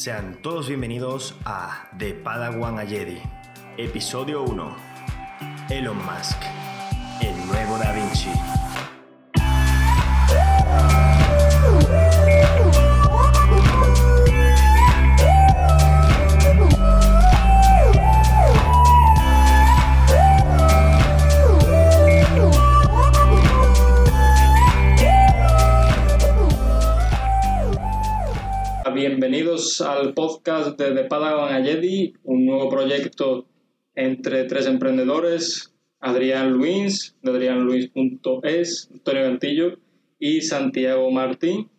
Sean todos bienvenidos a The Padawan a Jedi, episodio 1. Elon Musk, el nuevo Bienvenidos al podcast de The Padawan a Jedi, un nuevo proyecto entre tres emprendedores, Adrián Luis, de adrianluis.es, Antonio Gantillo y Santiago Martín.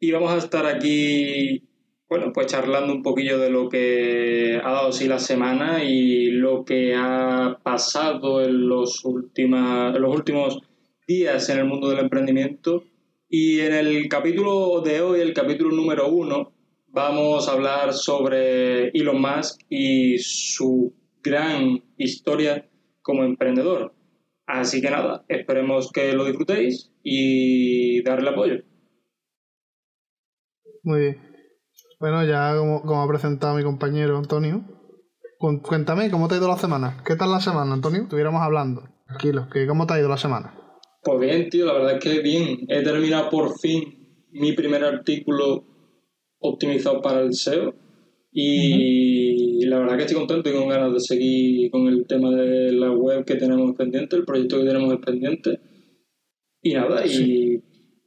Y vamos a estar aquí, bueno, pues charlando un poquillo de lo que ha dado sí la semana y lo que ha pasado en los, última, en los últimos días en el mundo del emprendimiento y en el capítulo de hoy, el capítulo número uno, vamos a hablar sobre Elon Musk y su gran historia como emprendedor. Así que nada, esperemos que lo disfrutéis y darle apoyo. Muy bien. Bueno, ya como, ha presentado mi compañero Antonio, cuéntame, ¿cómo te ha ido la semana? ¿Qué tal la semana, Antonio? Estuviéramos hablando. Tranquilo, ¿cómo te ha ido la semana? Pues bien, tío, la verdad es que bien. He terminado por fin mi primer artículo optimizado para el SEO y la verdad que estoy contento y con ganas de seguir con el tema de la web que tenemos pendiente, el proyecto que tenemos pendiente. Y nada, y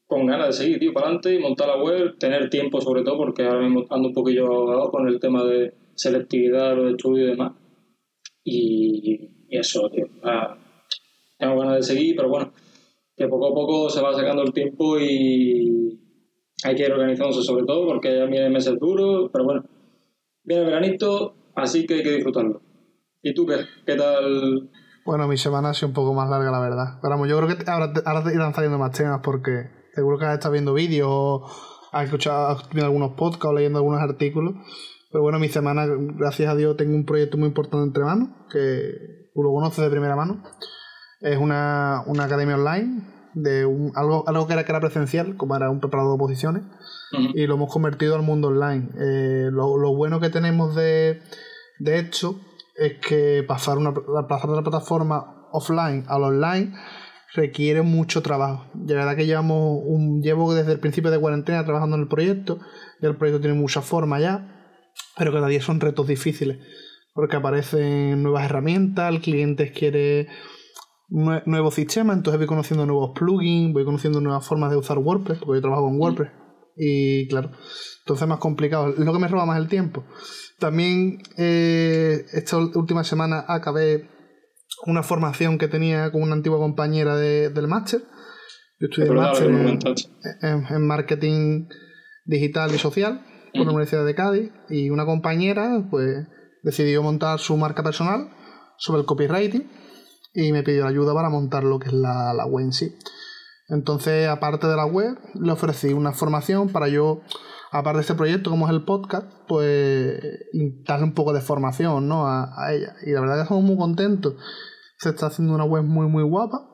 con ganas de seguir, tío, para adelante y montar la web, tener tiempo sobre todo, porque ahora mismo ando un poquillo ahogado con el tema de selectividad, lo de estudio y demás. Y, eso, tío. tengo ganas de seguir, pero bueno, que poco a poco se va sacando el tiempo y hay que ir organizándose sobre todo porque ya viene meses duros, pero bueno, viene el veranito, así que hay que disfrutarlo. ¿Y tú qué? ¿Qué tal? Bueno, mi semana ha sido un poco más larga, la verdad. Pero vamos, yo creo que ahora, ahora irán saliendo más temas porque seguro que has estado viendo vídeos o has escuchado viendo algunos podcasts o leyendo algunos artículos. Pero bueno, mi semana, gracias a Dios, tengo un proyecto muy importante entre manos, que tú lo conoces de primera mano. Es una, una academia online de un, algo, algo que, era, que era presencial, como era un preparador de oposiciones, y lo hemos convertido al mundo online. Eh, lo, lo, bueno que tenemos de, de hecho es que pasar, una, pasar de la plataforma offline al online requiere mucho trabajo. De verdad que llevamos un, llevo desde el principio de cuarentena trabajando en el proyecto, y el proyecto tiene mucha forma ya, pero cada día son retos difíciles, porque aparecen nuevas herramientas, el cliente quiere nuevo sistema, entonces voy conociendo nuevos plugins, voy conociendo nuevas formas de usar WordPress, porque yo trabajo con WordPress. Y claro, entonces es más complicado. Es lo que me roba más el tiempo. También eh, esta última semana acabé una formación que tenía con una antigua compañera del máster. Yo estudié máster en, marketing digital y social por la Universidad de Cádiz y una compañera pues decidió montar su marca personal sobre el copywriting y me pidió ayuda para montar lo que es la, la web en sí. Entonces, aparte de la web, le ofrecí una formación para yo, aparte de este proyecto, como es el podcast, pues darle un poco de formación ¿no? a, ella. Y la verdad que estamos muy contentos. Se está haciendo una web muy, muy guapa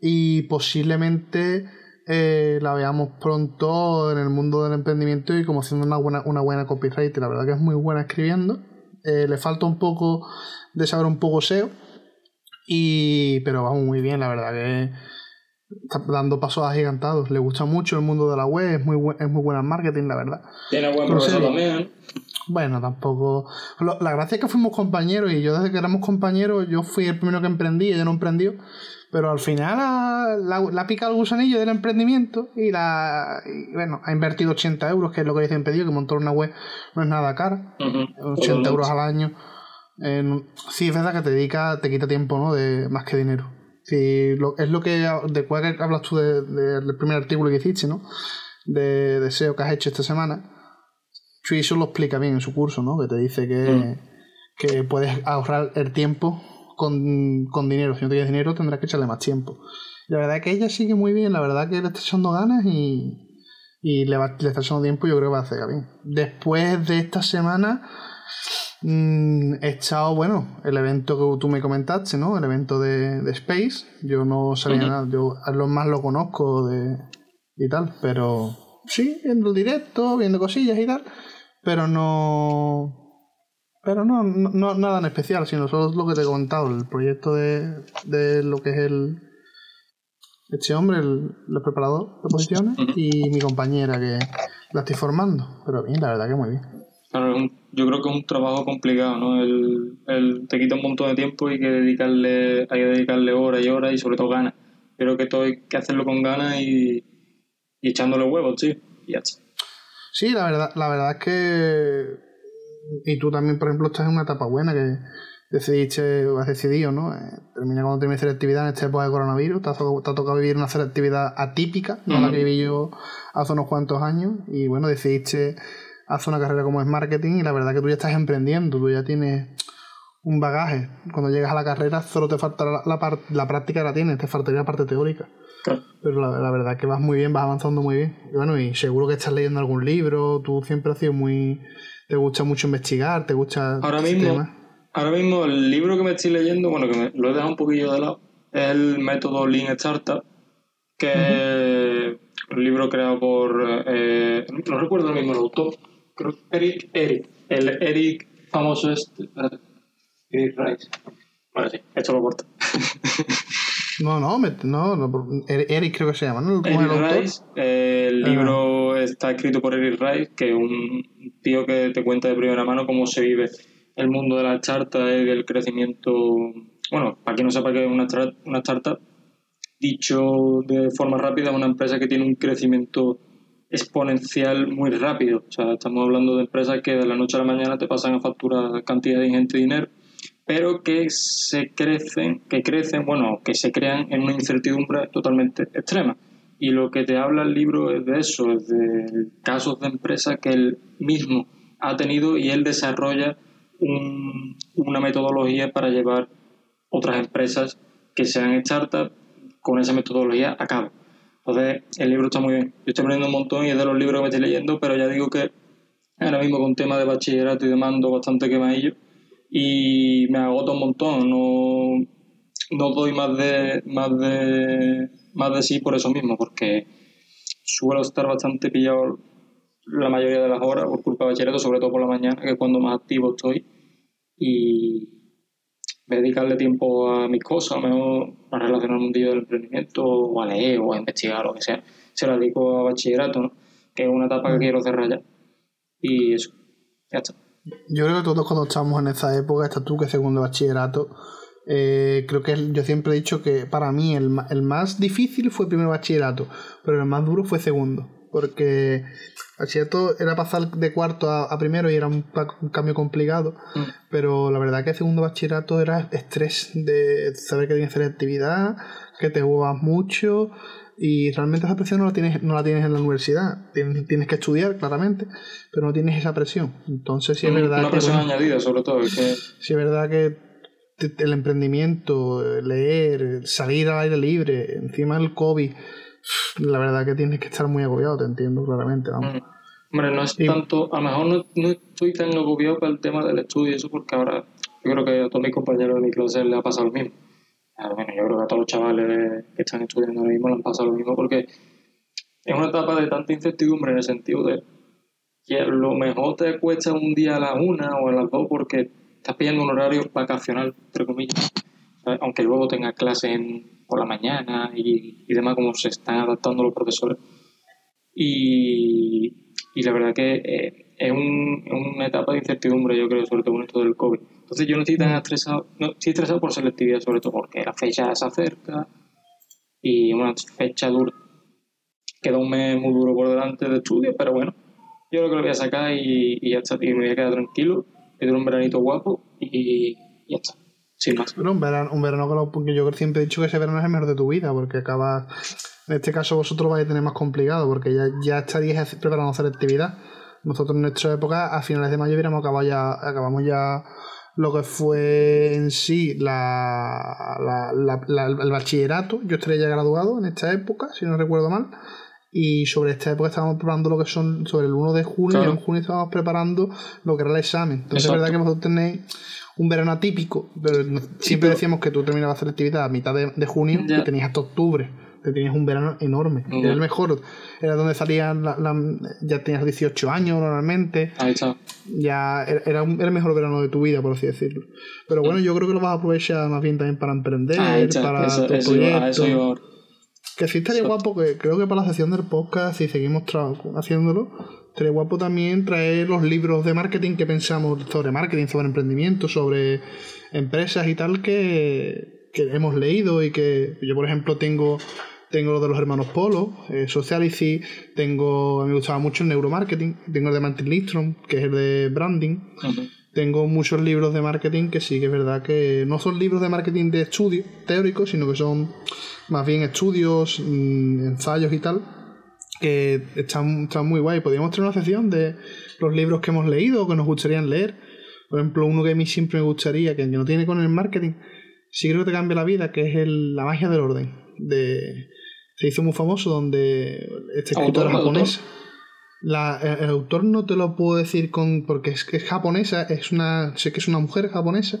y posiblemente eh, la veamos pronto en el mundo del emprendimiento y como siendo una buena, una buena copyright. La verdad que es muy buena escribiendo. Eh, le falta un poco de saber un poco SEO y, pero vamos muy bien, la verdad que está dando pasos agigantados. Le gusta mucho el mundo de la web, es muy, es muy buena en marketing, la verdad. Tiene buen profesor también. Bueno, tampoco. la gracia es que fuimos compañeros y yo desde que éramos compañeros, yo fui el primero que emprendí, ella no emprendió. Pero al final la, la, pica el gusanillo del emprendimiento y la bueno, ha invertido 80 euros, que es lo que dicen pedido, que montar una web no es nada cara. 80 euros al año sí, es verdad que te dedica, te quita tiempo, ¿no? De, más que dinero. Sí, es lo que, de cuál hablas tú del primer artículo que hiciste, ¿no? De deseo que has hecho esta semana. eso lo explica bien en su curso, ¿no? Que te dice que, mm. que puedes ahorrar el tiempo con, con, dinero. Si no tienes dinero, tendrás que echarle más tiempo. la verdad es que ella sigue muy bien, la verdad que le está echando ganas y, y le, le está echando tiempo y yo creo que va a hacer bien. Después de esta semana Mm, he echado, bueno, el evento que tú me comentaste, ¿no? El evento de, de Space. Yo no sabía nada, yo a lo más lo conozco de, y tal, pero sí, viendo el directo, viendo cosillas y tal. pero no... Pero no, no, nada en especial, sino solo lo que te he contado, el proyecto de, de lo que es el, este hombre, el, preparador de posiciones, y mi compañera que la estoy formando. Pero bien, la verdad que muy bien. Claro, yo creo que es un trabajo complicado, ¿no? El, el, te quita un montón de tiempo y que dedicarle, hay que dedicarle horas y horas y sobre todo ganas. Creo que todo hay que hacerlo con ganas y, y echándole huevos, sí, y ya está. Sí, la verdad, la verdad es que y tú también, por ejemplo, estás en una etapa buena que decidiste, o has decidido, ¿no? Eh, termina cuando termine selectividad en esta época de coronavirus, te ha, tocado, vivir una selectividad atípica, no la que viví yo hace unos cuantos años, y bueno, decidiste hacer una carrera como es marketing y la verdad que tú ya estás emprendiendo, tú ya tienes un bagaje. Cuando llegas a la carrera solo te faltará la, la, la práctica la tienes, te faltaría la parte teórica. Pero la, la, verdad que vas muy bien, vas avanzando muy bien. Y bueno, y seguro que estás leyendo algún libro, tú siempre has sido muy te gusta mucho investigar, te gusta... Ahora mismo, ahora mismo el libro que me estoy leyendo, bueno, que me, lo he dejado un poquillo de lado, es el método Lean Startup, que es un libro creado por... Eh, no recuerdo el mismo el autor, creo Eric, Eric, el Eric famoso este, Eric Rice. Vale, sí, esto lo corto. No, no, no, Eric creo que se llama, ¿no? Eric Rice, el libro está escrito por Eric Rice, que es un tío que te cuenta de primera mano cómo se vive el mundo de la charta y del crecimiento. Bueno, para quien no sepa qué es una, una startup, dicho de forma rápida, es una empresa que tiene un crecimiento exponencial muy rápido. O sea, estamos hablando de empresas que de la noche a la mañana te pasan a facturar cantidad de ingente dinero pero que se crecen, que crecen, bueno, que se crean en una incertidumbre totalmente extrema. Y lo que te habla el libro es de eso, es de casos de empresas que él mismo ha tenido y él desarrolla una metodología para llevar otras empresas que sean startups con esa metodología a cabo. Entonces, el libro está muy bien. Yo estoy aprendiendo un montón y es de los libros que me estoy leyendo, pero ya digo que ahora mismo con tema de bachillerato y de mando bastante quemadillo y me agota un montón, no, no doy más de, más, de, más de sí por eso mismo, porque suelo estar bastante pillado la mayoría de las horas por culpa de bachillerato, sobre todo por la mañana, que es cuando más activo estoy, dedicarle tiempo a mis cosas, a mejor a relacionar un día del emprendimiento, o a leer, o a investigar, lo que sea, se lo dedico a bachillerato, que es una etapa que mm. quiero cerrar ya. Y eso, ya está. Yo creo que todos cuando estamos en esa época, estás tú que segundo bachillerato, eh, creo que yo siempre he dicho que para mí el, el, más difícil fue primer bachillerato, pero el más duro fue segundo. Porque bachillerato era pasar de cuarto a, primero y era un, cambio complicado, mm. pero la verdad que segundo bachillerato era estrés de saber que tienes que hacer actividad, que te juegas mucho, y realmente esa presión no la tienes, no la tienes en la universidad. Tienes, tienes que estudiar, claramente, pero no tienes esa presión. Entonces, sí es verdad. Una presión añadida, sobre todo. Que... Sí es verdad que el emprendimiento, leer, salir al aire libre, encima del COVID, la verdad que tienes que estar muy agobiado, te entiendo claramente. Vamos. Mm. Hombre, no es tanto, a lo mejor no, no, estoy tan agobiado para el tema del estudio, eso porque ahora yo creo que a todos mis compañeros de mi clase les ha pasado lo mismo bueno, yo creo que a todos los chavales que están estudiando ahora mismo les pasa lo mismo porque es una etapa de tanta incertidumbre en el sentido de que a lo mejor te cuesta un día a la una o a las dos porque estás pidiendo un horario vacacional, entre comillas, aunque luego tengas clases por la mañana y, y, demás, como se están adaptando los profesores. Y, y la verdad que eh, es, un, una etapa de incertidumbre, yo creo, sobre todo con esto del COVID. Entonces yo no estoy tan estresado, no, estoy estresado por selectividad sobre todo porque la fecha se acerca y una fecha dura. Queda un mes muy duro por delante de estudio, pero bueno, yo creo que lo voy a sacar y, y ya está, y me voy a quedar tranquilo, me un veranito guapo y, ya está. Sin más. Bueno, un verano, un verano porque yo siempre he dicho que ese verano es el mejor de tu vida, porque acabas, en este caso vosotros vais a tener más complicado, porque ya, ya estaríais preparando selectividad. Nosotros en nuestra época, a finales de mayo, hubiéramos acabado ya, acabamos ya lo que fue en sí la, el bachillerato. Yo estaría ya graduado en esta época, si no recuerdo mal. Y sobre esta época estábamos preparando lo que son, sobre el 1 de junio, y en junio estábamos preparando lo que era el examen. Entonces es verdad que vosotros tenéis un verano atípico, pero siempre decíamos que tú terminabas la selectividad a mitad de, junio y tenías hasta octubre te tenías un verano enorme. Era el mejor. Era donde salían, ya tenías 18 años normalmente. Ahí está. Ya era, el mejor verano de tu vida, por así decirlo. Pero bueno, yo creo que lo vas a aprovechar más bien también para emprender, para eso, eso Que sí estaría guapo, que creo que para la sesión del podcast, si seguimos haciéndolo, estaría guapo también traer los libros de marketing que pensamos sobre marketing, sobre emprendimiento, sobre empresas y tal que, que hemos leído y que yo, por ejemplo, tengo tengo lo de los hermanos Polo, eh, Sociality, tengo, me gustaba mucho el neuromarketing, tengo el de Martin Lindstrom, que es el de branding. Tengo muchos libros de marketing que sí que es verdad que no son libros de marketing de estudio teórico, sino que son más bien estudios, mm, ensayos y tal, que están, están muy guay. Podríamos tener una sección de los libros que hemos leído o que nos gustaría leer. Por ejemplo, uno que a mí siempre me gustaría, que no tiene con el marketing, sí creo que te cambia la vida, que es el, La magia del orden, de se hizo muy famoso donde este escritor japonés. La, el, autor no te lo puedo decir con porque es que es japonesa, es una sé que es una mujer japonesa,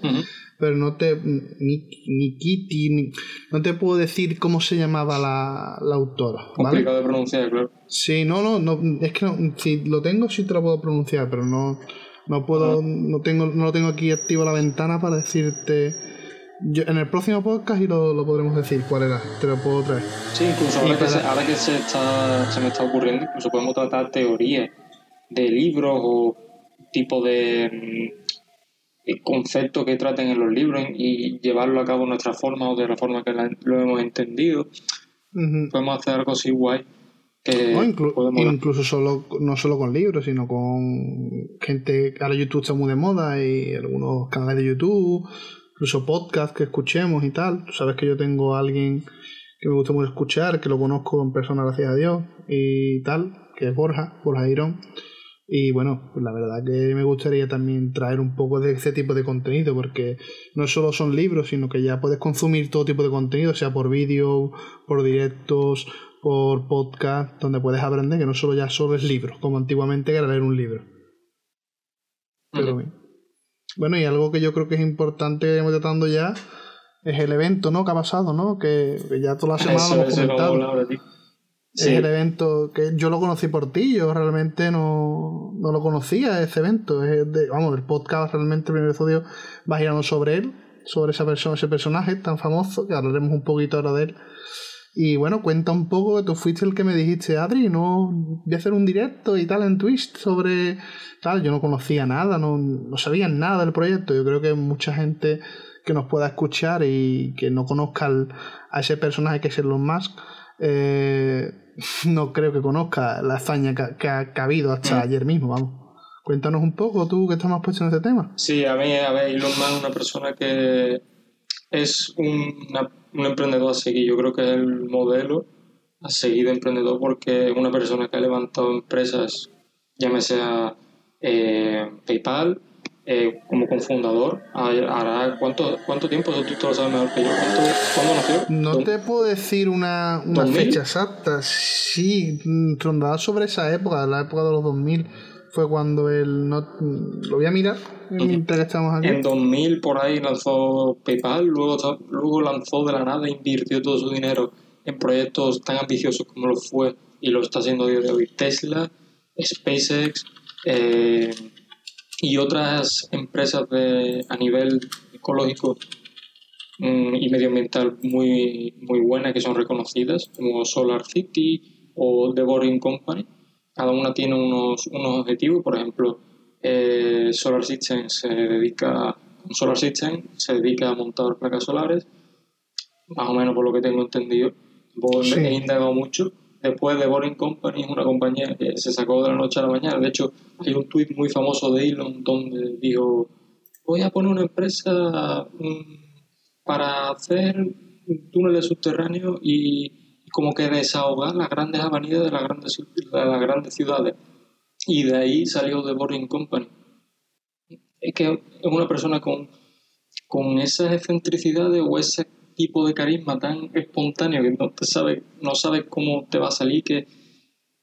pero no te ni, ni Kitty no te puedo decir cómo se llamaba la, la autora. Complicado de pronunciar, claro. Sí, no, no, no es que si lo tengo sí te lo puedo pronunciar, pero no no puedo no tengo no lo tengo aquí activo la ventana para decirte en el próximo podcast y lo, lo, podremos decir cuál era, te lo puedo traer. Sí, incluso ahora, que, se, ahora que se, está, se me está ocurriendo, incluso podemos tratar teorías de libros o tipo de mm, conceptos que traten en los libros y llevarlo a cabo de nuestra forma o de la forma que lo hemos entendido. Podemos hacer algo así guay. Que incluso solo, no solo con libros, sino con gente. Ahora YouTube está muy de moda y algunos canales de YouTube incluso podcast que escuchemos y tal. Tú sabes que yo tengo a alguien que me gusta mucho escuchar, que lo conozco en persona, gracias a Dios, y tal, que es Borja, Borja Irón. Y bueno, pues la verdad que me gustaría también traer un poco de ese tipo de contenido, porque no solo son libros, sino que ya puedes consumir todo tipo de contenido, sea por vídeo, por directos, por podcast, donde puedes aprender, que no solo ya solo es libros, como antiguamente era leer un libro. Pero bien. Bueno, y algo que yo creo que es importante que estamos tratando ya es el evento, ¿no? Que ha pasado, ¿no? Que, ya toda la semana lo hemos comentado. Es el evento que yo lo conocí por ti, yo realmente no, no lo conocía, ese evento. Vamos, el podcast, realmente el primer episodio va girando sobre él, sobre esa persona, ese personaje tan famoso, que hablaremos un poquito ahora de él. Y bueno, cuenta un poco que tú fuiste el que me dijiste, Adri, no voy a hacer un directo y tal en Twitch sobre tal. Yo no conocía nada, no, no sabía nada del proyecto. Yo creo que mucha gente que nos pueda escuchar y que no conozca a ese personaje que es Elon Musk, eh, no creo que conozca la hazaña que, ha, habido hasta mm. ayer mismo, vamos. Cuéntanos un poco, tú que estás más puesto en ese tema. Sí, a mí, a ver, Elon Musk es una persona que es una un emprendedor a seguir. Yo creo que es el modelo a seguir de emprendedor porque es una persona que ha levantado empresas, llámese a eh, PayPal, eh, como cofundador. Hará, ¿cuánto, ¿Cuánto tiempo? Tú te lo sabes mejor que yo. ¿Cuándo nació? No te puedo decir una, una fecha exacta. Sí, rondada sobre esa época, la época de los 2000 fue cuando él no lo voy a mirar mientras estamos aquí. En 2000 por ahí lanzó PayPal, luego, luego lanzó de la nada, invirtió todo su dinero en proyectos tan ambiciosos como lo fue y lo está haciendo hoy de hoy Tesla, SpaceX eh, y otras empresas de, a nivel ecológico mm, y medioambiental muy, muy buenas que son reconocidas como Solar City o The Boring Company cada una tiene unos, unos objetivos, por ejemplo, eh, Solar System se dedica, Solar System se dedica a montar placas solares, más o menos por lo que tengo entendido, sí. he indagado mucho. Después de Boring Company es una compañía que se sacó de la noche a la mañana. De hecho, hay un tweet muy famoso de Elon donde dijo, voy a poner una empresa mm, para hacer túneles subterráneos y como que desahogar las grandes avenidas de las grandes, de las grandes ciudades. Y de ahí salió The Boring Company. Es que es una persona con, con esas excentricidades o ese tipo de carisma tan espontáneo que no, te sabe, no sabes cómo te va a salir, que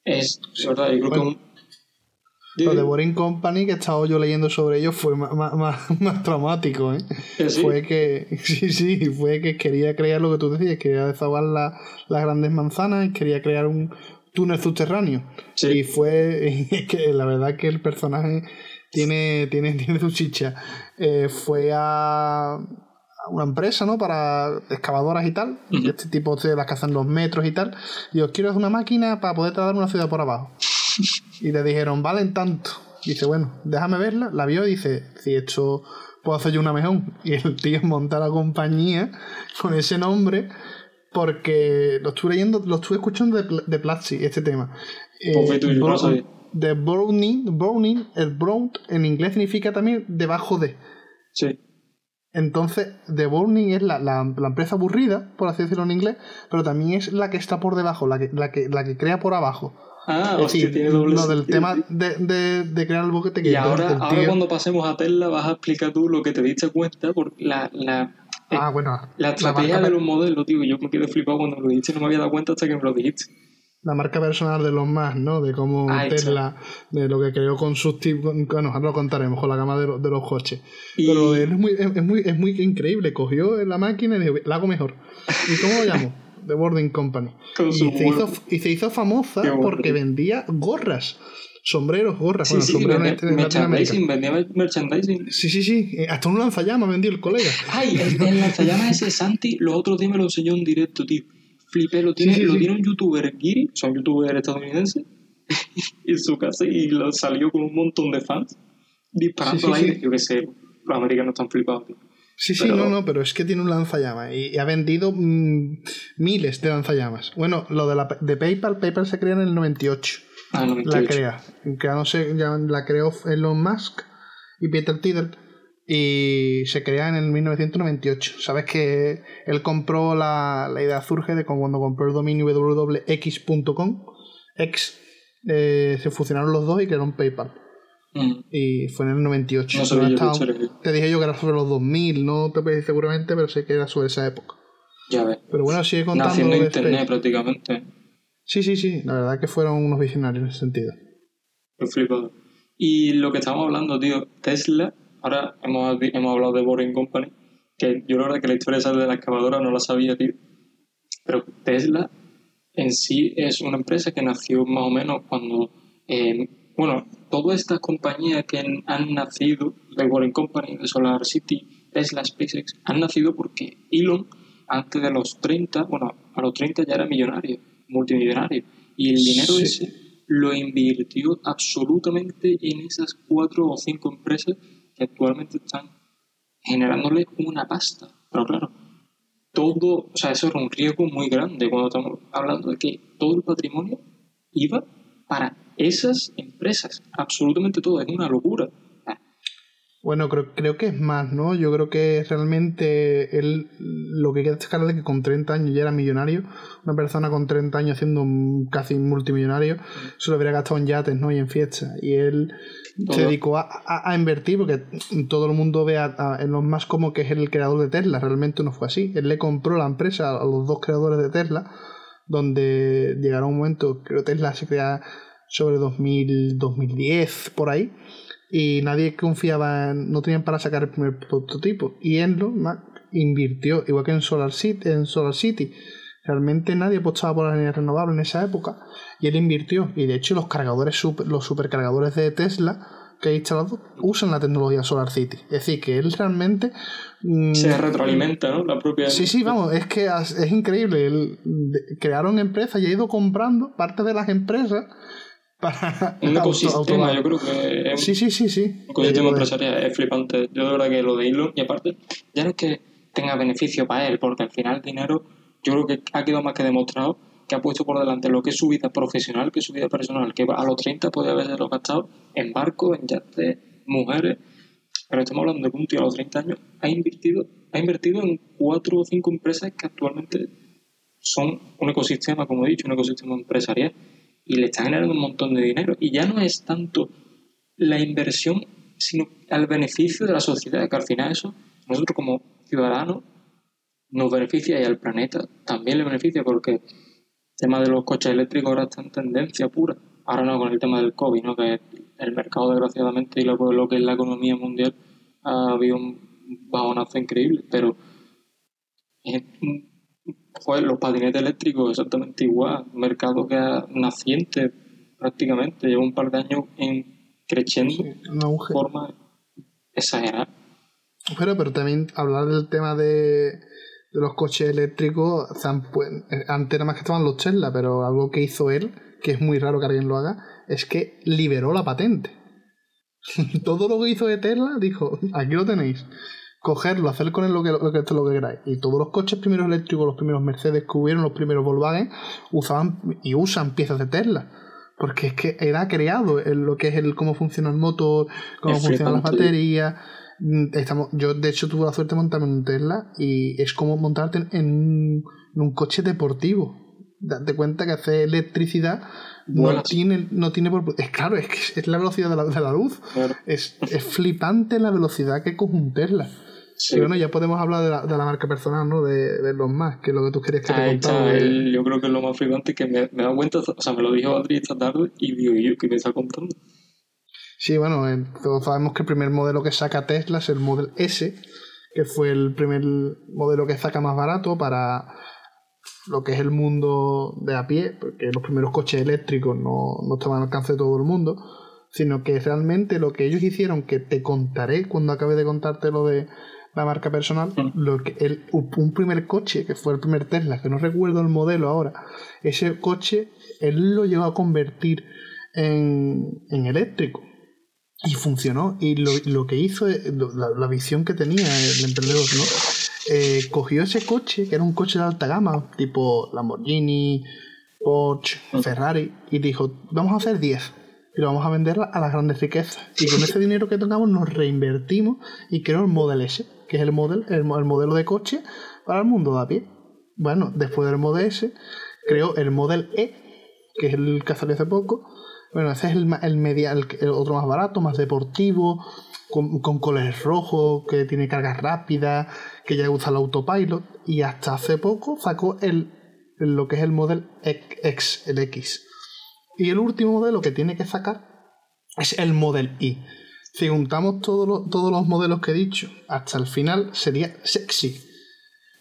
es, verdad, yo creo que Lo de Boring Company, que he estado yo leyendo sobre ellos, fue más, más, más traumático, ¿eh? Fue que, sí, sí, fue que quería crear lo que tú decías, quería desahogar las grandes manzanas y quería crear un túnel subterráneo. Y fue que la verdad que el personaje tiene, tiene, tiene su chicha. Eh, fue a una empresa, ¿no? Para excavadoras y tal. Este tipo de las que hacen los metros y tal. Y os quiero hacer una máquina para poder trasladar una ciudad por abajo. Y le dijeron, valen tanto. dice, bueno, déjame verla. La vio y dice, si esto puedo hacer yo una mejor. Y el tío monta la compañía con ese nombre porque lo estuve leyendo, lo estuve escuchando de, de Platzi, este tema. Eh, de Browning, Browning, el Brown en inglés significa también debajo de. Sí. Entonces, The Burning es la, la, empresa aburrida, por así decirlo en inglés, pero también es la que está por debajo, la que, la que, la que crea por abajo. Ah, es decir, tiene doble lo del tema de, de, de, crear el boquete que Y ahora, ahora cuando pasemos a Tesla vas a explicar tú lo que te diste cuenta, porque la, la, ah, bueno, la estrategia de los modelos, tío, yo me quedé flipado cuando me lo dijiste, no me había dado cuenta hasta que me lo dijiste la marca personal de los más, ¿no? De cómo Tesla, de lo que creó con sus tipos, bueno, ahora lo contaremos con la gama de, de los coches. Pero es muy, es, muy, es muy increíble, cogió la máquina y dijo, la hago mejor. ¿Y cómo lo llamo? The Boarding Company. Y se, hizo, y se, hizo, famosa porque vendía gorras. Sombreros, gorras, sí, bueno, sombreros vendía, en, merchandising, vendía merchandising. Sí, sí, sí. Eh, hasta un lanzallamas vendió el colega. Ay, el, el lanzallamas ese Santi, los otros días me lo enseñó en directo, tío flipé, lo tiene, lo tiene un youtuber Giri, o sea, un youtuber estadounidense, en su casa y lo salió con un montón de fans disparando al aire. Yo qué sé, los americanos están flipados. Sí, sí, no, no, pero es que tiene un lanzallamas y, ha vendido mm, miles de lanzallamas. Bueno, lo de, la, de PayPal, PayPal se crea en el 98. Ah, 98. La crea. Que no sé, ya la creó Elon Musk y Peter Thiel y se crea en el 1998. Sabes que él compró la, la idea surge de cuando compró el dominio www.x.com, X, eh, se fusionaron los dos y crearon PayPal. Mm. Y fue en el 98. te dije yo que era sobre los 2000, no te pedí seguramente, pero sé que era sobre esa época. Ya ves. Pero bueno, sigue contando. Naciendo internet prácticamente. Sí, sí, sí. La verdad que fueron unos visionarios en ese sentido. Flipado. Y lo que estamos hablando, tío, Tesla Ahora hemos, hemos hablado de Boring Company, que yo la verdad que la historia esa de la excavadora no la sabía, tío. Pero Tesla en sí es una empresa que nació más o menos cuando, eh, bueno, todas estas compañías que han nacido, de Boring Company, de Solar City, Tesla, SpaceX, han nacido porque Elon, antes de los 30, bueno, a los 30 ya era millonario, multimillonario. Y el dinero ese lo invirtió absolutamente en esas cuatro o cinco empresas que actualmente están generándole una pasta. Pero claro, todo, o sea, eso era un riesgo muy grande cuando estamos hablando de que todo el patrimonio iba para esas empresas. Absolutamente todo, es una locura. Bueno, creo, creo que es más, ¿no? Yo creo que realmente él, lo que quiere destacar es que con 30 años ya era millonario. Una persona con 30 años siendo casi multimillonario se lo habría gastado en yates, ¿no? Y en fiestas. Y él se dedicó a, a, invertir porque todo el mundo ve a, en los más como que es el creador de Tesla. Realmente no fue así. Él le compró la empresa a los dos creadores de Tesla, donde llegará un momento, creo que Tesla se crea sobre 2000, 2010, por ahí y nadie confiaba en, no tenían para sacar el primer prototipo. Y Elon invirtió igual que en Solar City en Solar City. Realmente nadie apostaba por la energía renovable en esa época y él invirtió. Y de hecho los cargadores super, los supercargadores de Tesla que ha instalado usan la tecnología Solar City. Es decir que él realmente mm, se retroalimenta ¿no? la propia sí sí vamos es que es increíble. Crearon empresas y ha ido comprando parte de las empresas un ecosistema, yo creo que es sí, sí, sí, sí. un ecosistema empresarial es flipante. Yo de verdad que lo de Elon, y aparte, ya no es que tenga beneficio para él, porque al final el dinero, yo creo que ha quedado más que demostrado que ha puesto por delante lo que es su vida profesional, que es su vida personal, que a los 30 puede haberse gastado en barcos, en yates, mujeres, pero estamos hablando de un tío a los 30 años, ha invertido, ha invertido en cuatro o cinco empresas que actualmente son un ecosistema, como he dicho, un ecosistema empresarial y le está generando un montón de dinero. Y ya no es tanto la inversión, sino al beneficio de la sociedad, que al final eso, nosotros como ciudadanos, nos beneficia y al planeta también le beneficia porque el tema de los coches eléctricos ahora está en tendencia pura. Ahora no con el tema del COVID, ¿no? que el mercado desgraciadamente y lo, que es la economía mundial ha habido un bajonazo increíble, pero pues los patinetes eléctricos exactamente igual, un mercado que naciente prácticamente, lleva un par de años en creciendo de forma exagerada. Pero, pero también hablar del tema de, los coches eléctricos, antes era más que estaban los Tesla, pero algo que hizo él, que es muy raro que alguien lo haga, es que liberó la patente. Todo lo que hizo de Tesla dijo, aquí lo tenéis cogerlo, hacer con él lo que, lo que, lo que queráis. Y todos los coches primeros eléctricos, los primeros Mercedes que hubieron, los primeros Volkswagen, usaban y usan piezas de Tesla. Porque es que era creado en lo que es el cómo funciona el motor, cómo funcionan las baterías. Mm, estamos, yo de hecho tuve la suerte de montarme en un Tesla y es como montarte en un, coche deportivo. Date cuenta que hace electricidad no tiene, no tiene Es claro, es que es la velocidad de la, de la luz. Es, es flipante la velocidad que coge un Tesla. Sí. bueno, ya podemos hablar de la, de la marca personal, ¿no? De, de, los más, que es lo que tú querías que te contara. yo creo que es lo más flipante que me, me he dado cuenta, o sea, me lo dijo Adri esta tarde y digo, ¿y yo qué me está contando? Sí, bueno, todos sabemos que el primer modelo que saca Tesla es el Model S, que fue el primer modelo que saca más barato para lo que es el mundo de a pie, porque los primeros coches eléctricos no, no estaban al alcance de todo el mundo, sino que realmente lo que ellos hicieron, que te contaré cuando acabe de contarte lo de la marca personal, lo que el, un primer coche, que fue el primer Tesla, que no recuerdo el modelo ahora, ese coche él lo llevó a convertir en, en eléctrico. Y funcionó. Y lo, lo que hizo, eh, la, la, visión que tenía el emprendedor, ¿no? Eh, cogió ese coche, que era un coche de alta gama, tipo Lamborghini, Porsche, Ferrari, y dijo, vamos a hacer 10 y lo vamos a vender a las grandes riquezas. Y con ese dinero que tengamos nos reinvertimos y creó el Model S, que es el, el, modelo de coche para el mundo de a pie. Bueno, después del Model S, creó el Model E, que es el que salió hace poco. Bueno, ese es el, el, el, otro más barato, más deportivo, con, colores rojos, que tiene carga rápida, que ya usa el autopilot. Y hasta hace poco sacó el, lo que es el Model X, el X y el último modelo que tiene que sacar es el Model I. Si juntamos todos los, todos los modelos que he dicho hasta el final, sería sexy.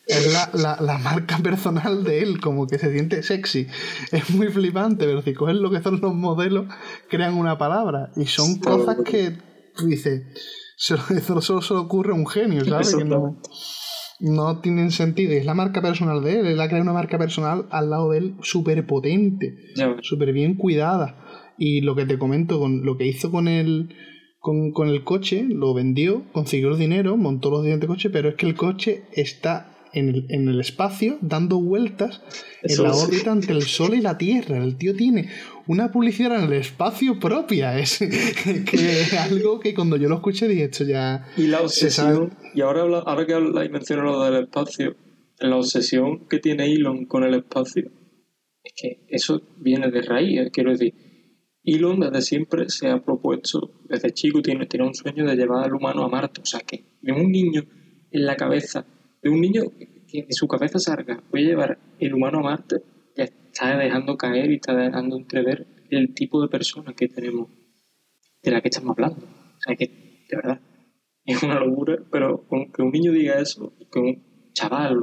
Es la, la, marca personal de él, como que se siente sexy. Es muy flipante, pero si coges lo que son los modelos, crean una palabra. Y son cosas que tú dices, eso solo se le ocurre a un genio, ¿sabes? Que no, no tienen sentido. Y es la marca personal de él. Él ha creado una marca personal al lado de él súper potente, súper bien cuidada. Y lo que te comento, con lo que hizo con el, con, con el coche, lo vendió, consiguió el dinero, montó los dientes de coche, pero es que el coche está en el, en el espacio dando vueltas en la órbita entre el Sol y la Tierra. El tío tiene una publicidad en el espacio propia. Es que algo que cuando yo lo escuché dije esto ya. Y la obsesión. Y ahora, ahora que habla y menciona lo del espacio, la obsesión que tiene Elon con el espacio, es que eso viene de raíz. Eh, quiero decir, Elon desde siempre se ha propuesto, desde chico tiene, tiene un sueño de llevar al humano a Marte. O sea que de un niño en la cabeza, de un niño que en su cabeza salga, voy a llevar el humano a Marte, ya está dejando caer y está dejando entrever el tipo de persona que tenemos, de la que estamos hablando. O sea, que de verdad es una locura, pero que un niño diga eso, que un chaval,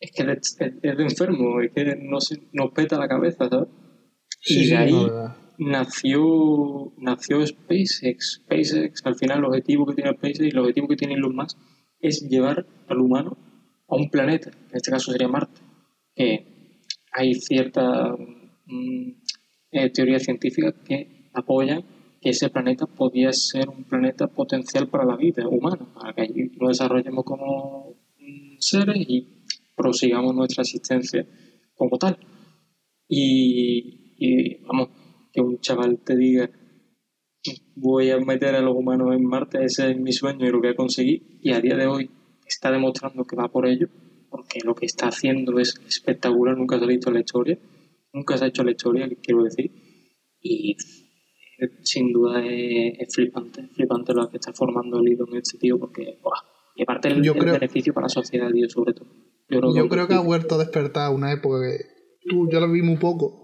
es que es, de enfermo, es que no se, nos peta la cabeza, ¿sabes? y de ahí nació, nació SpaceX. SpaceX, al final, el objetivo que tiene SpaceX y el objetivo que tienen los más es llevar al humano a un planeta, en este caso sería Marte, que hay ciertas mm, eh, teorías científicas que apoyan que ese planeta podía ser un planeta potencial para la vida humana, para que allí lo desarrollemos como seres y prosigamos nuestra existencia como tal. Y, y, vamos, que un chaval te diga voy a meter a los humanos en Marte, ese es mi sueño y lo voy a conseguir, y a día de hoy está demostrando que va por ello, porque lo que está haciendo es espectacular, nunca se ha visto en la historia, nunca se ha hecho la historia, quiero decir, y eh, sin duda es, flipante, flipante lo que está formando el en este tío, porque, y aparte el, beneficio para la sociedad, tío, sobre todo. Yo creo, que, ha vuelto a despertar una época que tú, yo lo vi muy poco,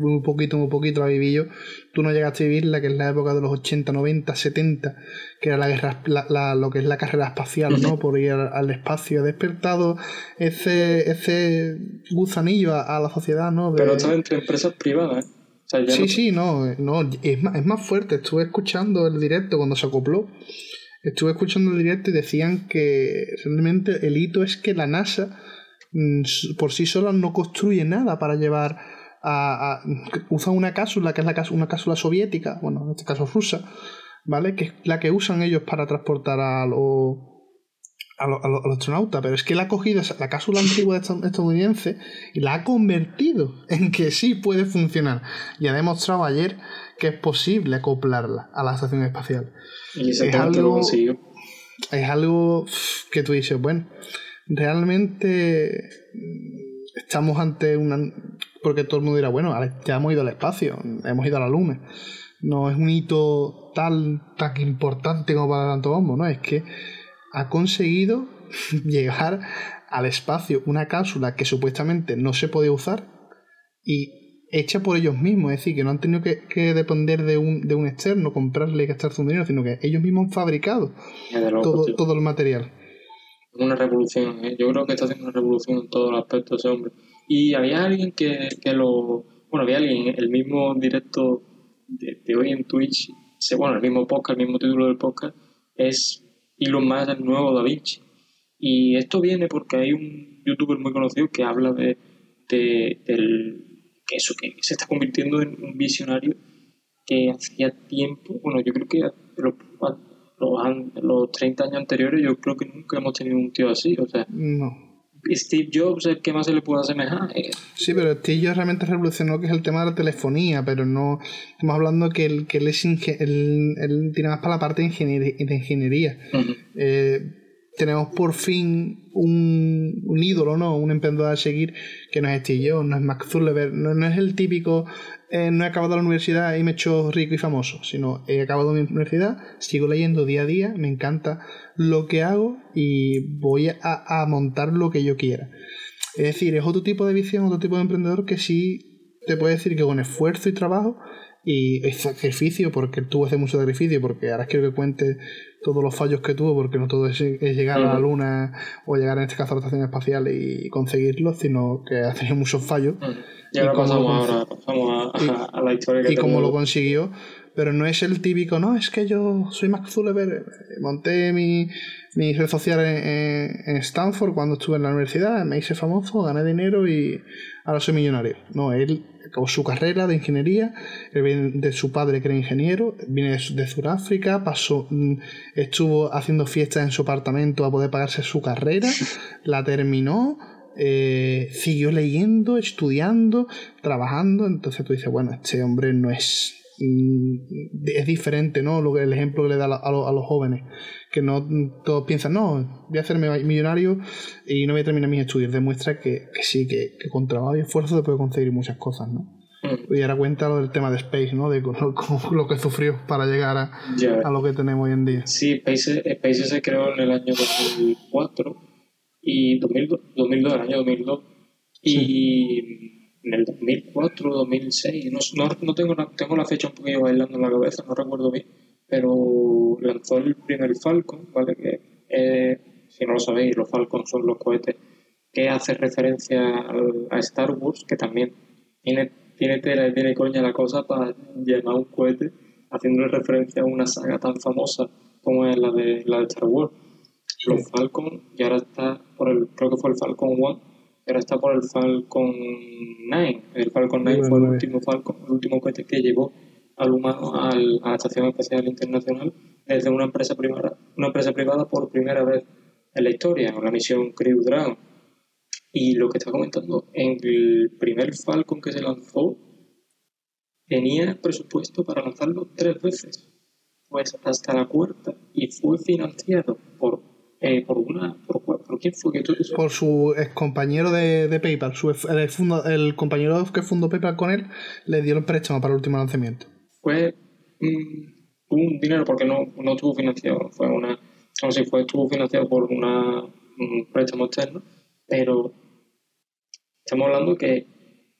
muy poquito, muy poquito la viví yo. Tú no llegaste a vivirla, que es la época de los 80, 90, 70, que era la guerra, la, lo que es la carrera espacial, ¿no? Por ir al, espacio. Ha despertado ese, ese gusanillo a, la sociedad, ¿no? Pero está entre empresas privadas, ¿eh? sí, sí, no, no es, más, es más fuerte. Estuve escuchando el directo cuando se acopló. Estuve escuchando el directo y decían que realmente el hito es que la NASA mm, por sí sola no construye nada para llevar a, usa una cápsula que es la, una cápsula soviética, bueno, en este caso rusa, ¿vale? Que es la que usan ellos para transportar a los a, los astronautas, pero es que él ha cogido la cápsula antigua estadounidense y la ha convertido en que sí puede funcionar. Y ha demostrado ayer que es posible acoplarla a la estación espacial. Y es algo, es algo que tú dices, bueno, realmente estamos ante una... Porque todo el mundo dirá, bueno, ya hemos ido al espacio, hemos ido a la luna. No es un hito tan, tan importante como para tanto bombo, ¿no? Es que ha conseguido llegar al espacio una cápsula que supuestamente no se podía usar y hecha por ellos mismos, es decir, que no han tenido que, depender de un, de un, externo, comprarle y gastar su dinero, sino que ellos mismos han fabricado todo, todo, el material. Una revolución, ¿eh? yo creo que está haciendo una revolución en todos los aspectos ese hombre. Y había alguien que, que lo... Bueno, había alguien, el mismo directo de, hoy en Twitch, bueno, el mismo podcast, el mismo título del podcast, es lo más el nuevo Da Vinci. Y esto viene porque hay un youtuber muy conocido que habla de, de del, que eso, que se está convirtiendo en un visionario que hacía tiempo, bueno, yo creo que los, los, los 30 años anteriores yo creo que nunca hemos tenido un tío así, o sea, no. Steve Jobs, ¿qué más se le puede asemejar? Sí, pero Steve Jobs realmente revolucionó que es el tema de la telefonía, pero no estamos hablando que él, que él, es él, tiene más para la parte de ingeniería. Eh, tenemos por fin un, ídolo, ¿no? Un emprendedor a seguir que no es Steve Jobs, no es Max no, no es el típico eh, no he acabado la universidad y me he hecho rico y famoso, sino he acabado mi universidad, sigo leyendo día a día, me encanta lo que hago y voy a, montar lo que yo quiera. Es decir, es otro tipo de visión, otro tipo de emprendedor que sí te puede decir que con esfuerzo y trabajo y sacrificio, porque tuvo hace mucho sacrificio, porque ahora quiero que cuente todos los fallos que tuvo, porque no todo es, llegar a la luna o llegar en este caso a la estación espacial y conseguirlo, sino que ha tenido muchos fallos. Y ahora pasamos, ahora, pasamos a, la historia que Y cómo lo consiguió, pero no es el típico, no, es que yo soy Max Zuckerberg, monté mi, mi red social en, Stanford cuando estuve en la universidad, me hice famoso, gané dinero y ahora soy millonario. No, él acabó su carrera de ingeniería, él viene de su padre que era ingeniero, viene de, Sudáfrica, pasó, mm, estuvo haciendo fiestas en su apartamento a poder pagarse su carrera, la terminó eh, siguió leyendo, estudiando, trabajando. Entonces tú dices, bueno, este hombre no es. Mm, es diferente, ¿no? Lo que, el ejemplo que le da a, los jóvenes. Que no todos piensan, no, voy a hacerme millonario y no voy a terminar mis estudios. Demuestra que, sí, que, con trabajo y esfuerzo se puede conseguir muchas cosas, ¿no? Mm. Y ahora cuenta lo del tema de Space, ¿no? De lo, que sufrió para llegar a, a, lo que tenemos hoy en día. Sí, Space, Space se creó en el año 2004 y 2002, 2002 el año 2002 y en el 2004, 2006, no, no, no, tengo, tengo la fecha un poquillo bailando en la cabeza, no recuerdo bien, pero lanzó el primer Falcon, ¿vale? Que eh, si no lo sabéis, los Falcon son los cohetes que hace referencia a Star Wars, que también tiene, tiene tela y tiene coña la cosa para llamar un cohete haciendo referencia a una saga tan famosa como es la de, la de Star Wars los Falcon y ahora está por el, creo que fue el Falcon 1, y ahora está por el Falcon 9. El Falcon 9 fue el último Falcon, el último cohete que llevó al humano a la Estación Espacial Internacional desde una empresa privada, una empresa privada por primera vez en la historia, en la misión Crew Dragon. Y lo que está comentando, en el primer Falcon que se lanzó, tenía presupuesto para lanzarlo tres veces, pues hasta la cuarta, y fue financiado por eh, por una por, quién fue que tú por su ex compañero de, de PayPal. Su, el, el, compañero que fundó PayPal con él le dio el préstamo para el último lanzamiento fue un dinero porque no, no tuvo financiado fue una o sea, fue estuvo financiado por una, un préstamo externo pero estamos hablando que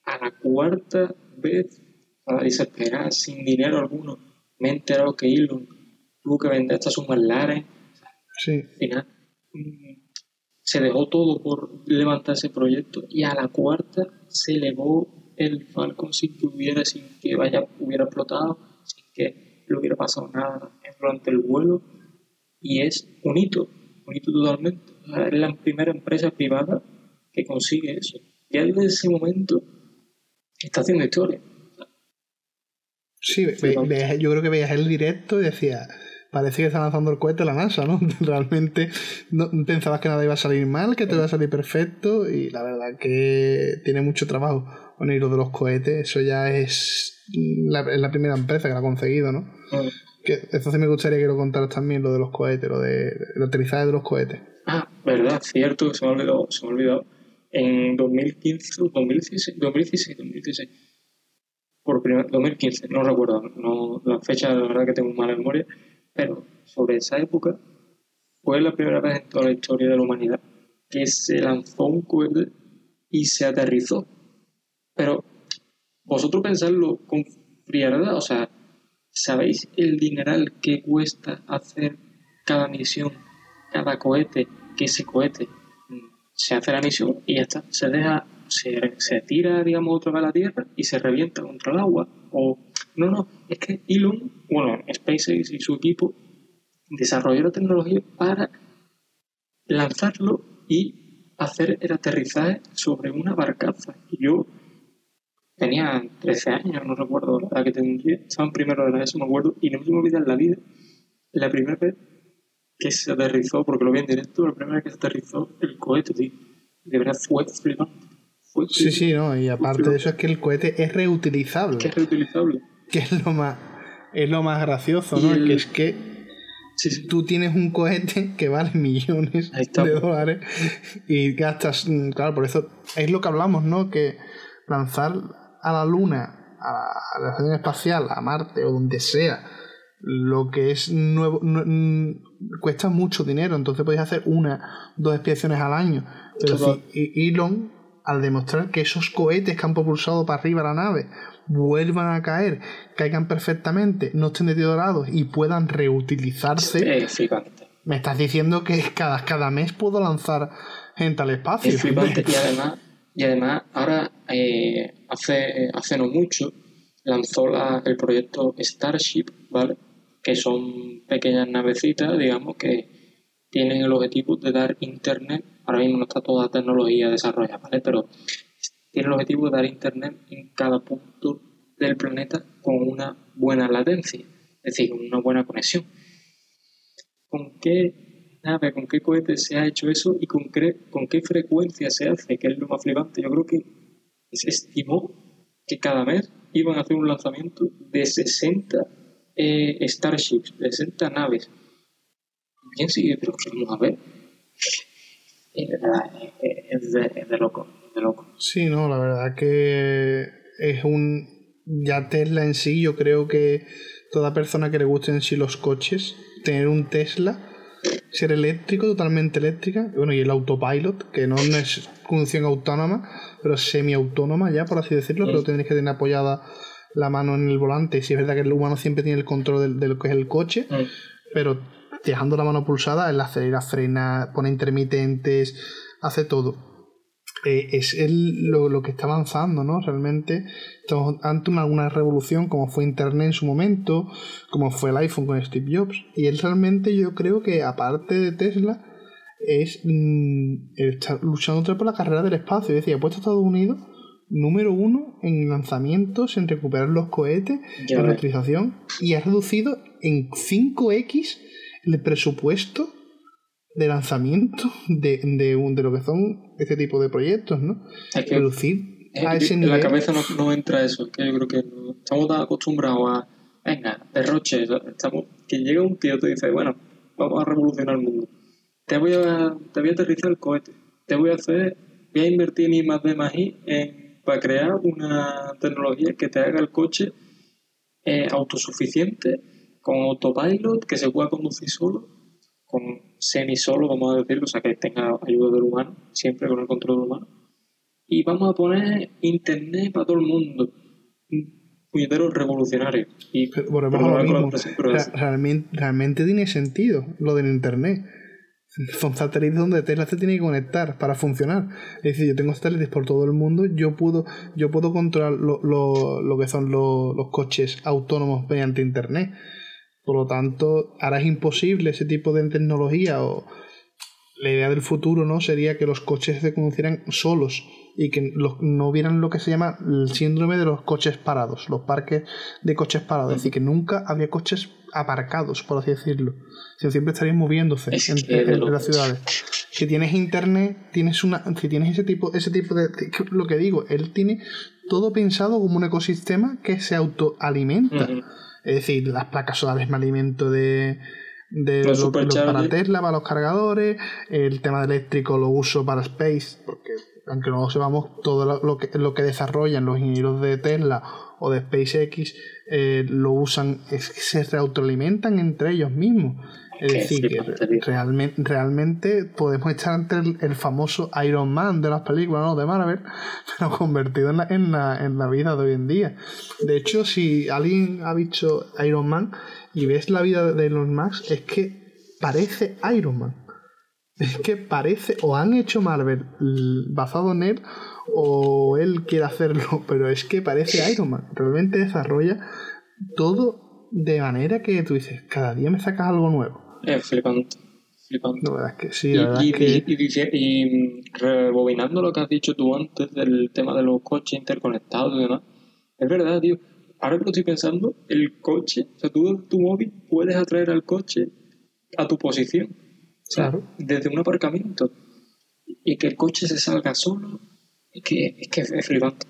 a la cuarta vez, a desesperar, sin dinero alguno, me he enterado que Elon tuvo que vender hasta sus McLaren. Sí. Al final, mm, se dejó todo por levantar ese proyecto y a la cuarta se elevó el Falcon sin que hubiera, sin que vaya, hubiera explotado, sin que le hubiera pasado nada durante el vuelo y es un hito, un hito totalmente. O sea, es la primera empresa privada que consigue eso. Ya desde ese momento está haciendo historia. Sí, ve- ve- yo creo que veías el directo y decía, parece que está lanzando el cohete la NASA, ¿no? Realmente no pensabas que nada iba a salir mal, que todo iba a salir perfecto y la verdad que tiene mucho trabajo. Bueno, y lo de los cohetes, eso ya es la, es la primera empresa que lo ha conseguido, ¿no? Mm. Que sí me gustaría que lo contaras también, lo de los cohetes, lo de el aterrizaje de los cohetes. Ah, verdad, cierto, se me ha olvidado. Se me ha olvidado. En 2015, 2016, 2016, 2016. Por primera, 2015, no recuerdo, no, la fecha la verdad que tengo mala memoria, pero sobre esa época fue la primera vez en toda la historia de la humanidad que se lanzó un cohete y se aterrizó. Pero vosotros pensadlo con frialdad, o sea, ¿sabéis el dineral que cuesta hacer cada misión, cada cohete? Que ese cohete mm, se hace la misión y ya está, se deja, se, se tira, digamos, otra vez a la Tierra y se revienta contra el agua. O no, no, es que Elon, bueno, SpaceX y su equipo desarrolló la tecnología para lanzarlo y hacer el aterrizaje sobre una barcaza. Y yo tenía 13 años, no recuerdo la edad que tendría, estaba en primero de la ESO, me acuerdo, y no me olvidar en la vida la primera vez que se aterrizó, porque lo vi en directo, la primera vez que se aterrizó el cohete, tío. De verdad fue flipante. Fue Sí, sí, ¿no? Y aparte de eso es que el cohete es reutilizable, Que es reutilizable. que es lo más, es lo más gracioso, Y ¿no? el- Que es que Sí, sí. tú tienes un cohete que vale millones de dólares y gastas, mm, claro, por eso es lo que hablamos, ¿no? Que lanzar a la Luna, a la estación espacial, a Marte o donde sea, lo que es nuevo, nu- mm, cuesta mucho dinero, entonces podéis hacer una, dos expediciones al año. Pero si Elon, al demostrar que esos cohetes que han propulsado para arriba la nave vuelvan a caer, caigan perfectamente, no estén deteriorados y puedan reutilizarse, Es me estás diciendo que cada, cada mes puedo lanzar gente al espacio. Es flipante y además, y además ahora eh, hace, hace no mucho lanzó la- el proyecto Starship, ¿vale? Que son pequeñas navecitas, digamos, que tienen el objetivo de dar internet. Ahora mismo no está toda la tecnología desarrollada, ¿vale? Pero tiene el objetivo de dar internet en cada punto del planeta con una buena latencia, es decir, una buena conexión. ¿Con qué nave, con qué cohete se ha hecho eso y con qué, con qué frecuencia se hace? Que es lo más flipante. Yo creo que se estimó que cada mes iban a hacer un lanzamiento de 60 eh, Starships, de 60 naves. Bien, sí, pero vamos a ver. Es, de, es de loco, de loco. Sí, no, la verdad que es un... Ya Tesla en sí, yo creo que toda persona que le gusten en sí los coches, tener un Tesla, ser eléctrico, totalmente eléctrica, bueno, y el autopilot, que no es conducción autónoma, pero semiautónoma ya, por así decirlo, Sí. pero tendréis que tener apoyada la mano en el volante. Si es verdad que el humano siempre tiene el control de, lo que es el coche, pero dejando la mano pulsada, él acelera, frena, pone intermitentes, hace todo. Eh, es el, lo, lo que está avanzando, ¿no? Realmente estamos ante una, una revolución como fue Internet en su momento, como fue el iPhone con Steve Jobs. Y él realmente yo creo que aparte de Tesla, es mm, está luchando otra por la carrera del espacio. Es decir, ha puesto a Estados Unidos número uno en lanzamientos, en recuperar los cohetes, Ya en reutilización, y ha reducido en 5x el presupuesto de lanzamiento de, de, un- de lo que son este tipo de proyectos, ¿no? Es que Reducir es a ese en nivel. la cabeza no, no entra eso, es que yo creo que no- estamos tan acostumbrados a, venga, derroche, estamos, que llega un tío y te dice, bueno, vamos a revolucionar el mundo. Te voy a, te voy a aterrizar el cohete, te voy a hacer, voy a invertir en I más D más I en- para crear una tecnología que te haga el coche eh, autosuficiente, con autopilot, que se pueda conducir solo, con semi solo, vamos a decirlo, o sea, que tenga ayuda del humano, siempre con el control humano y vamos a poner internet para todo el mundo. un puñetero revolucionario. Y a la mismo. realmente, realmente tiene sentido lo del internet. Son satélites donde Tesla se tiene que conectar para funcionar. Es decir, yo tengo satélites por todo el mundo, yo puedo, yo puedo controlar lo, lo- lo que son lo- los coches autónomos mediante internet. Por lo tanto, ahora es imposible ese tipo de tecnología o la idea del futuro no sería que los coches se conducieran solos y que los- no hubieran lo que se llama el síndrome de los coches parados, los parques de coches parados. Es decir, que nunca había coches aparcados, por así decirlo. Sino siempre estarían moviéndose Es entre las ciudades. Si tienes internet, tienes una. Si tienes ese tipo, ese tipo de. Lo que digo, él tiene todo pensado como un ecosistema que se autoalimenta. Es decir, las placas solares me alimento de, de Los lo- lo superchargers. para Tesla, para los cargadores, el tema eléctrico lo uso para Space, porque aunque no lo sepamos, todo lo, lo que, lo que desarrollan los ingenieros de Tesla o de SpaceX eh, lo usan, es que se reautoalimentan entre ellos mismos. Es decir, que realmente, realmente podemos estar ante el, el famoso Iron Man de las películas ¿no? de Marvel, pero convertido en la, en, la, en la vida de hoy en día. De hecho, si alguien ha visto Iron Man y ves la vida de Elon Musk, es que parece Iron Man. Es que parece, o han hecho Marvel basado en él, o él quiere hacerlo, pero es que parece Iron Man. Realmente desarrolla todo de manera que tú dices, cada día me sacas algo nuevo. Es flipante. Flipante. La verdad es que sí, Y, la y, es que... y- y dice- y, rebobinando lo que has dicho tú antes del tema de los coches interconectados y demás, es verdad, tío. Ahora que lo estoy pensando, el coche, o sea, tú tu móvil puedes atraer al coche a tu posición. O sea, Claro. desde un aparcamiento. Y que el coche se salga solo. Es que es, que es flipante.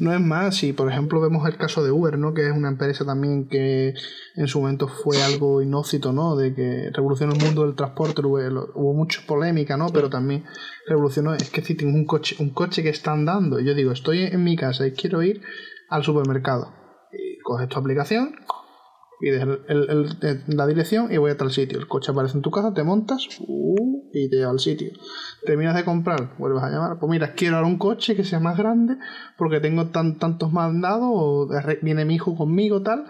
No es más, si por ejemplo vemos el caso de Uber, ¿no? Que es una empresa también que en su momento fue algo inhócito, ¿no? De que revolucionó el mundo del transporte, hubo, hubo mucha polémica, ¿no? Pero también revolucionó, es que si tengo un coche, un coche que está andando, y yo digo, estoy en mi casa y quiero ir al supermercado. Y coges tu aplicación, pides el- el- el- la dirección y voy a tal sitio. El coche aparece en tu casa, te montas uh, y te lleva al sitio. Terminas de comprar, vuelves a llamar. Pues mira, quiero ahora un coche que sea más grande porque tengo tan, tantos mandados o viene mi hijo conmigo, tal.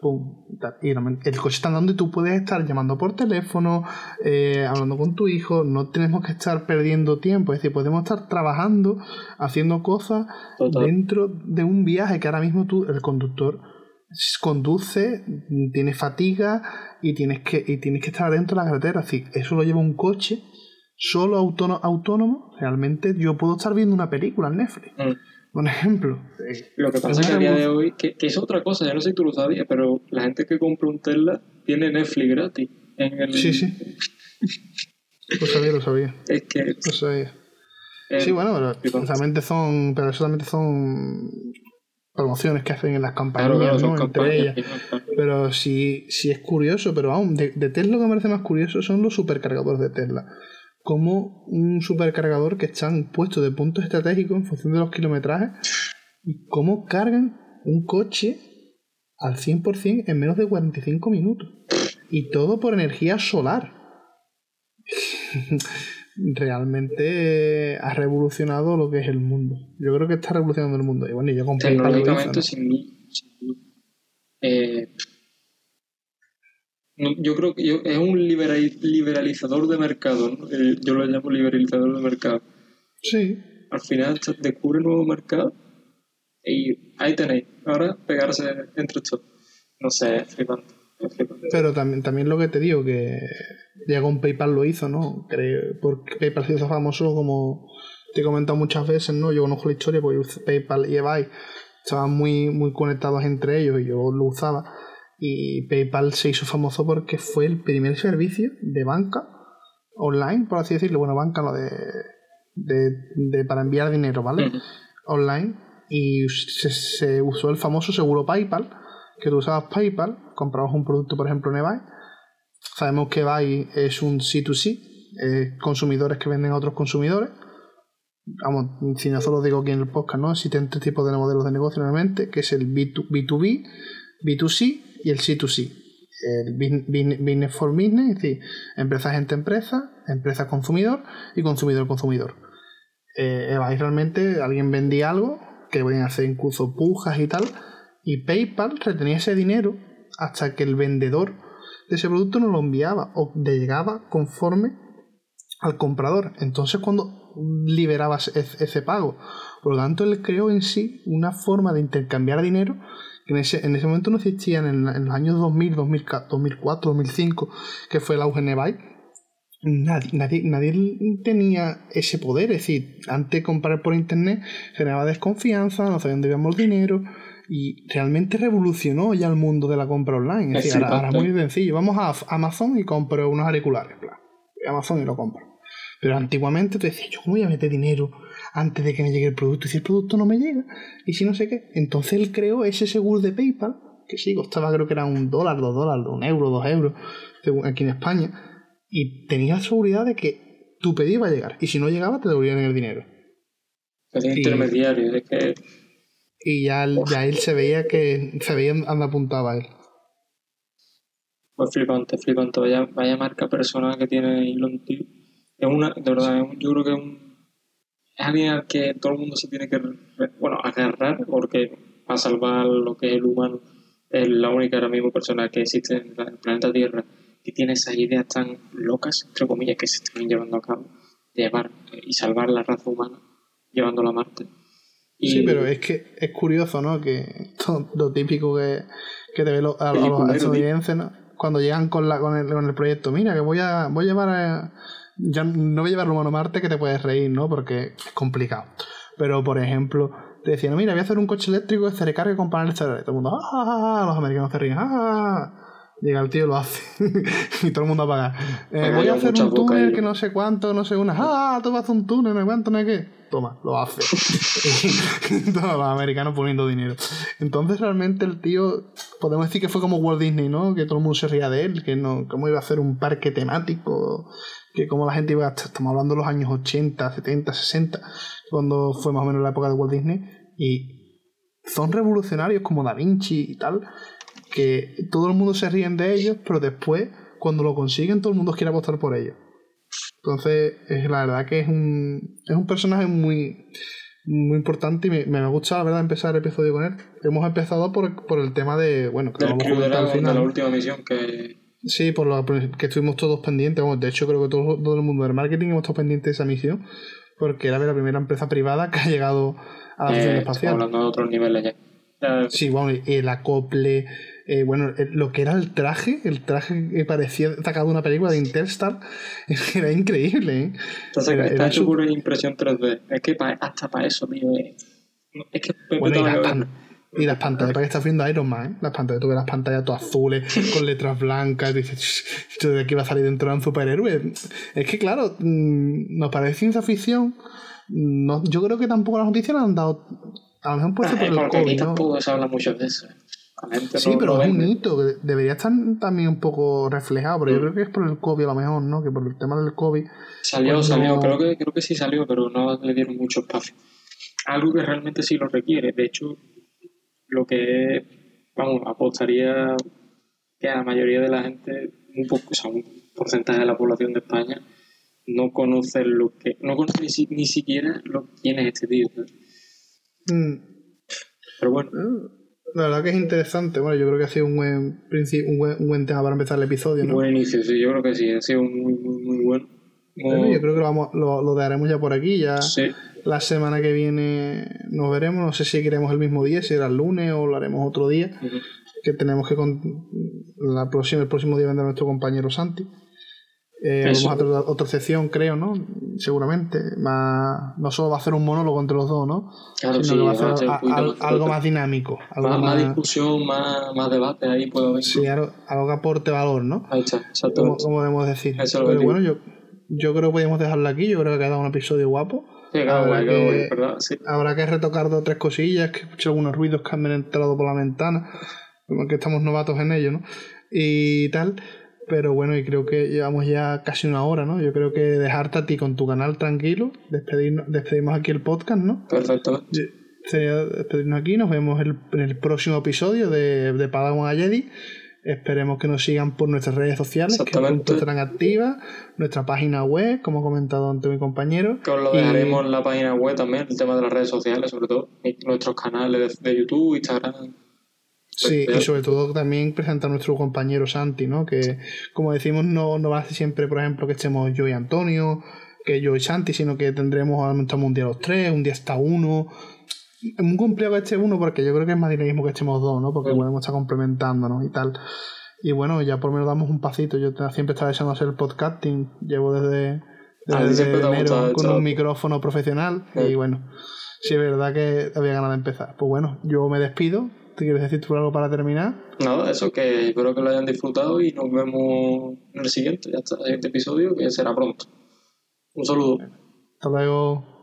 Pum, y el coche está andando y tú puedes estar llamando por teléfono, eh, hablando con tu hijo. No tenemos que estar perdiendo tiempo. Es decir, podemos estar trabajando, haciendo cosas Total. dentro de un viaje que ahora mismo tú, el conductor conduce, tiene fatiga y tienes que, y tienes que estar dentro de la carretera. Es decir, eso lo lleva un coche solo autónomo, autónomo. Realmente yo puedo estar viendo una película en Netflix. mm. Un ejemplo. Lo que pasa Es que a día de hoy, que, que es otra cosa, yo no sé si tú lo sabías, pero la gente que compra un Tesla tiene Netflix gratis. En el, Sí, sí. Lo sabía, lo sabía. Es que. Lo sabía. eh, Sí, bueno, pero son, pero solamente son promociones que hacen en las campañas, Claro, claro, son ¿no? Entre ellas. Pero sí, sí es curioso, pero aún, de, de Tesla lo que me parece más curioso son los supercargadores de Tesla. Como un supercargador que están puestos de puntos estratégicos en función de los kilometrajes, y cómo cargan un coche al 100% en menos de 45 minutos. Y todo por energía solar. Realmente ha revolucionado lo que es el mundo. Yo creo que está revolucionando el mundo. Y bueno, yo hizo, Tecnológicamente, ¿no? sin mí. Eh, no, yo creo que yo- es un libera- liberalizador de mercado. ¿no? Eh, yo lo llamo liberalizador de mercado. Sí, Al final se descubre un nuevo mercado y ahí tenéis. Ahora pegarse entre todos. No sé, es flipante. es flipante. Pero también, también lo que te digo, que ya con PayPal lo hizo, ¿no? Creo, porque PayPal se hizo famoso como te he comentado muchas veces, ¿no? Yo conozco la historia porque PayPal y eBay estaban muy, muy conectados entre ellos y yo lo usaba. Y PayPal se hizo famoso porque fue el primer servicio de banca online, por así decirlo. Bueno, banca lo de, de, de para enviar dinero, ¿vale? Online y se, se usó el famoso seguro PayPal, que tú usabas PayPal, comprabas un producto, por ejemplo, en eBay. Sabemos que eBay es un C2C, eh, consumidores que venden a otros consumidores. Vamos, si no solo digo aquí en el podcast, ¿no? Existen tres tipos de modelos de negocio normalmente, que es el B2, B2B, B2C y el C2C. El business for business, es decir, empresa gente empresa, empresa consumidor y consumidor consumidor eh, eBay realmente alguien vendía algo que podían hacer incluso pujas y tal Y PayPal retenía ese dinero hasta que el vendedor de ese producto no lo enviaba o le llegaba conforme al comprador. Entonces cuando liberabas ese pago. Por lo tanto, él creó en sí una forma de intercambiar dinero que en ese, en ese momento no existían en, los años 2000, 2004, 2005, que fue la UGN Nadie, nadie, nadie, tenía ese poder, es decir, antes de comprar por internet generaba desconfianza, no sabían dónde íbamos el dinero y realmente revolucionó ya el mundo de la compra online. Es decir, ahora, es muy sencillo, vamos a Amazon y compro unos auriculares, Amazon y lo compro. Pero antiguamente te decías, yo cómo voy a meter dinero antes de que me llegue el producto y si el producto no me llega y si no sé qué. Entonces él creó ese seguro de PayPal, que sí, costaba creo que era un dólar, dos dólares, un euro, dos euros, aquí en España, y tenías seguridad de que tu pedido iba a llegar y si no llegaba te devolvían el dinero. y, intermediario, es que... Y ya, ya él se veía que se veía donde apuntaba él. Pues flipante, flipante. Vaya, vaya marca personal que tiene Elon, tío es una, de verdad, yo creo que es, un, es alguien al que todo el mundo se tiene que, bueno, agarrar porque para salvar lo que es el humano es la única ahora mismo persona que existe en el planeta Tierra que tiene esas ideas tan locas, entre comillas, que se están llevando a cabo, de llevar y salvar la raza humana llevándola a Marte. Sí, pero es que es curioso, ¿no? Que lo típico que, que te ve a, los estadounidenses, ¿no? Cuando llegan con, la, con, el, con el proyecto, mira, que voy a, voy a llevar a, ya no voy a llevar humano a Marte que te puedes reír, ¿no? Porque es complicado. Pero, por ejemplo, te decían, mira, voy a hacer un coche eléctrico que se recargue con paneles solares. Todo el mundo, ¡ah! ah, ah, ah" los americanos se ríen, ¡ah! Llega el tío y lo hace. y todo el mundo apaga. Eh, voy a hacer un túnel que no sé cuánto, no sé una. ¡Ah! Tú vas a hacer un túnel, no sé cuánto, no sé qué. Toma, lo hace. Todos los americanos poniendo dinero. Entonces, realmente, el tío, podemos decir que fue como Walt Disney, ¿no? Que todo el mundo se ría de él, que no, cómo iba a hacer un parque temático que como la gente iba, estamos hablando de los años 80, 70, 60, cuando fue más o menos la época de Walt Disney, y son revolucionarios como Da Vinci y tal, que todo el mundo se ríen de ellos, pero después, cuando lo consiguen, todo el mundo quiere apostar por ellos. Entonces, es, la verdad que es un, es un personaje muy, muy importante y me, me gusta, la verdad, empezar el episodio con él. Hemos empezado por, por el tema de, bueno, que vamos a al final. De la última misión que Sí, por lo que estuvimos todos pendientes. de hecho, creo que todo, todo el mundo del marketing hemos estado pendientes de esa misión, porque era la primera empresa privada que ha llegado a la eh, espacial. hablando de otros niveles ya. Sí, bueno, el acople, eh, bueno, lo que era el traje, el traje que parecía sacado de una película de Interstar, era increíble. ¿eh? Está, era, hecho por impresión 3D. Es que hasta para eso, tío. Es que bueno, y las pantallas, para que estás viendo Iron Man, ¿eh? Las pantallas, tú ves las pantallas todas azules, con letras blancas, y dices, esto de aquí va a salir dentro de un superhéroe. Es que, claro, mm, nos parece ciencia ficción. No, yo creo que tampoco las noticias han dado. A lo mejor puede ser por el COVID. tampoco se habla mucho de eso. Sí, pero es un hito que debería estar también un poco reflejado, pero yo mm. creo que es por el COVID a lo mejor, ¿no? Que por el tema del COVID. Salió, pues salió, creo, que, creo que sí salió, pero no le dieron mucho espacio. Algo que realmente sí lo requiere. De hecho, lo que vamos, apostaría que a la mayoría de la gente, un poco, o sea, un porcentaje de la población de España, no conoce lo que, no conoce ni, siquiera lo, quién es este tío. Mm. Pero bueno. Ah, la verdad que es interesante. Bueno, yo creo que ha sido un buen, un buen, un buen tema para empezar el episodio. Un buen inicio, sí, yo creo que sí, ha sido muy, muy, muy bueno. yo creo que lo, vamos, lo, lo dejaremos ya por aquí. Ya sí. La semana que viene nos veremos. No sé si queremos el mismo día, si era el lunes o lo haremos otro día. Que tenemos que. Con, la próxima, el próximo día vendrá nuestro compañero Santi. Eh, vamos a hacer otra sección, creo, ¿no? Seguramente. Más, no solo va a hacer un monólogo entre los dos, ¿no? Claro, Sino que va a hacer algo más dinámico. Algo más, discusión, más, más, debate ahí puedo ver. Sí, algo, que aporte valor, ¿no? Ahí está, exacto. Como, como debemos decir. Pero bueno, yo, yo creo que podríamos dejarlo aquí. Yo creo que ha quedado un episodio guapo habrá, que, retocar dos o tres cosillas, que escuché algunos ruidos que han entrado por la ventana, que estamos novatos en ello, ¿no? Y tal. Pero bueno, y creo que llevamos ya casi una hora, ¿no? Yo creo que dejarte a ti con tu canal tranquilo, despedirnos, despedimos aquí el podcast, ¿no? Perfecto. Sería despedirnos aquí, nos vemos en el próximo episodio de, de Padawan a Jedi. Esperemos que nos sigan por nuestras redes sociales, que estarán activas, nuestra página web, como ha comentado antes mi compañero. Que os lo dejaremos en la página web también, el tema de las redes sociales, sobre todo, nuestros canales de, YouTube, Instagram. Sí, y sobre todo también presentar a nuestro compañero Santi, ¿no? Que, como decimos, no, no va a ser siempre, por ejemplo, que estemos yo y Antonio, que yo y Santi, sino que tendremos a un día los tres, un día hasta uno. Es muy complicado que esté uno porque yo creo que es más dinamismo que estemos dos, ¿no? Porque podemos estar complementándonos y tal. Y bueno, ya por lo menos damos un pasito. Yo siempre estaba deseando hacer el podcasting. Llevo desde, desde enero con un micrófono profesional. Y bueno, sí es verdad que había ganas de empezar. Pues bueno, yo me despido. ¿Te quieres decir tú algo para terminar? Nada, eso, que espero que lo hayan disfrutado y nos vemos en el siguiente, ya está, el siguiente episodio, que será pronto. Un saludo. Hasta luego.